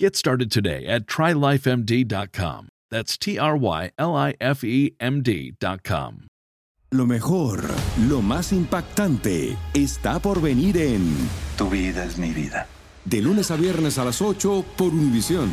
Get started today at trylifemd.com. That's T R Y L I F E M D.com. Lo mejor, lo más impactante, está por venir en Tu vida es mi vida. De lunes a viernes a las 8 por Univisión.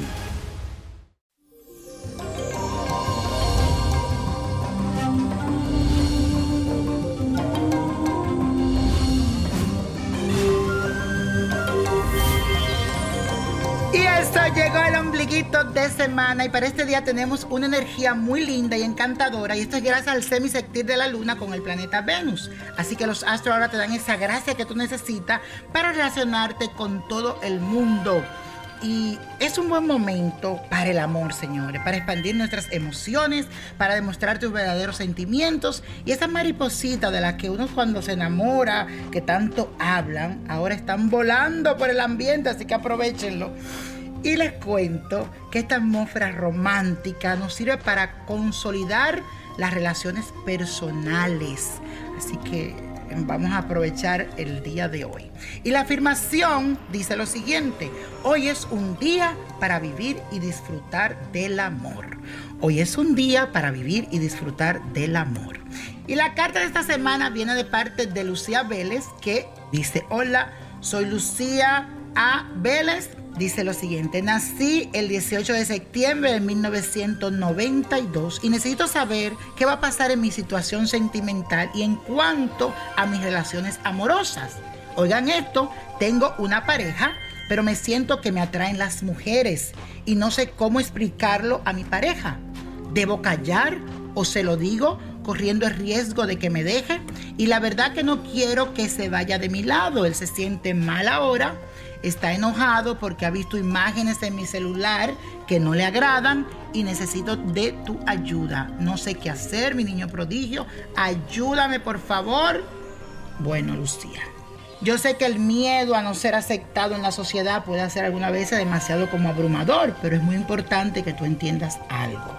De semana y para este día tenemos una energía muy linda y encantadora y esto es gracias al semisectir de la luna con el planeta Venus. Así que los astros ahora te dan esa gracia que tú necesitas para relacionarte con todo el mundo. Y es un buen momento para el amor, señores, para expandir nuestras emociones, para demostrar tus verdaderos sentimientos y esas maripositas de las que uno cuando se enamora, que tanto hablan, ahora están volando por el ambiente, así que aprovechenlo. Y les cuento que esta atmósfera romántica nos sirve para consolidar las relaciones personales. Así que vamos a aprovechar el día de hoy. Y la afirmación dice lo siguiente, hoy es un día para vivir y disfrutar del amor. Hoy es un día para vivir y disfrutar del amor. Y la carta de esta semana viene de parte de Lucía Vélez que dice, hola, soy Lucía A. Vélez Dice lo siguiente, nací el 18 de septiembre de 1992 y necesito saber qué va a pasar en mi situación sentimental y en cuanto a mis relaciones amorosas. Oigan esto, tengo una pareja, pero me siento que me atraen las mujeres y no sé cómo explicarlo a mi pareja. ¿Debo callar o se lo digo corriendo el riesgo de que me deje? Y la verdad que no quiero que se vaya de mi lado, él se siente mal ahora está enojado porque ha visto imágenes en mi celular que no le agradan y necesito de tu ayuda. No sé qué hacer, mi niño prodigio. Ayúdame, por favor. Bueno, Lucía. Yo sé que el miedo a no ser aceptado en la sociedad puede ser alguna vez demasiado como abrumador, pero es muy importante que tú entiendas algo.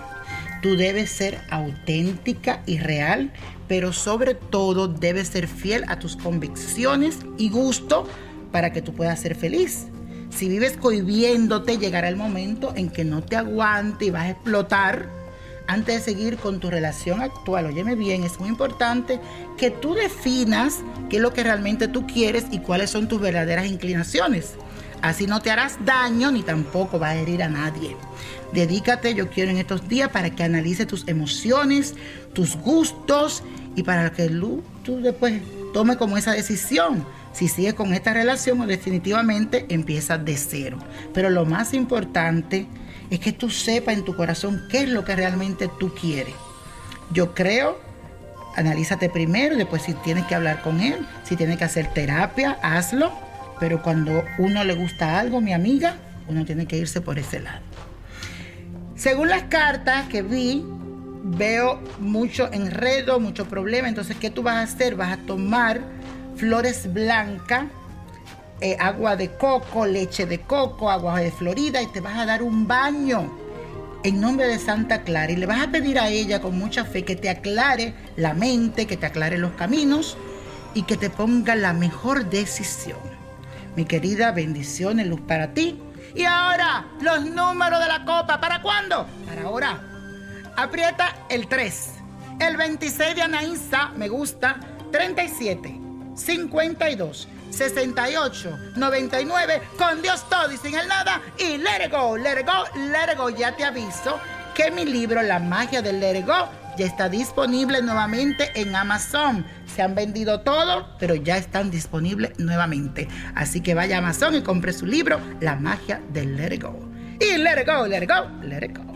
Tú debes ser auténtica y real, pero sobre todo debes ser fiel a tus convicciones y gusto para que tú puedas ser feliz. Si vives cohibiéndote, llegará el momento en que no te aguante y vas a explotar antes de seguir con tu relación actual. Óyeme bien, es muy importante que tú definas qué es lo que realmente tú quieres y cuáles son tus verdaderas inclinaciones. Así no te harás daño ni tampoco va a herir a nadie. Dedícate, yo quiero en estos días, para que analice tus emociones, tus gustos y para que tú después tome como esa decisión si sigues con esta relación o definitivamente empiezas de cero. Pero lo más importante es que tú sepas en tu corazón qué es lo que realmente tú quieres. Yo creo, analízate primero, después si tienes que hablar con él, si tienes que hacer terapia, hazlo. Pero cuando uno le gusta algo, mi amiga, uno tiene que irse por ese lado. Según las cartas que vi, veo mucho enredo, mucho problema. Entonces, ¿qué tú vas a hacer? Vas a tomar flores blancas, eh, agua de coco, leche de coco, agua de Florida y te vas a dar un baño en nombre de Santa Clara y le vas a pedir a ella con mucha fe que te aclare la mente, que te aclare los caminos y que te ponga la mejor decisión. Mi querida, bendiciones, luz para ti. Y ahora, los números de la copa. ¿Para cuándo? Para ahora. Aprieta el 3. El 26 de Anaísa, me gusta. 37, 52, 68, 99. Con Dios todo y sin el nada. Y let it go, let it go, let it go. Ya te aviso que mi libro, La magia del let it go, ya está disponible nuevamente en Amazon. Se han vendido todo, pero ya están disponibles nuevamente. Así que vaya a Amazon y compre su libro, La magia del Let It Go. Y Let It Go, Let It Go, Let It Go.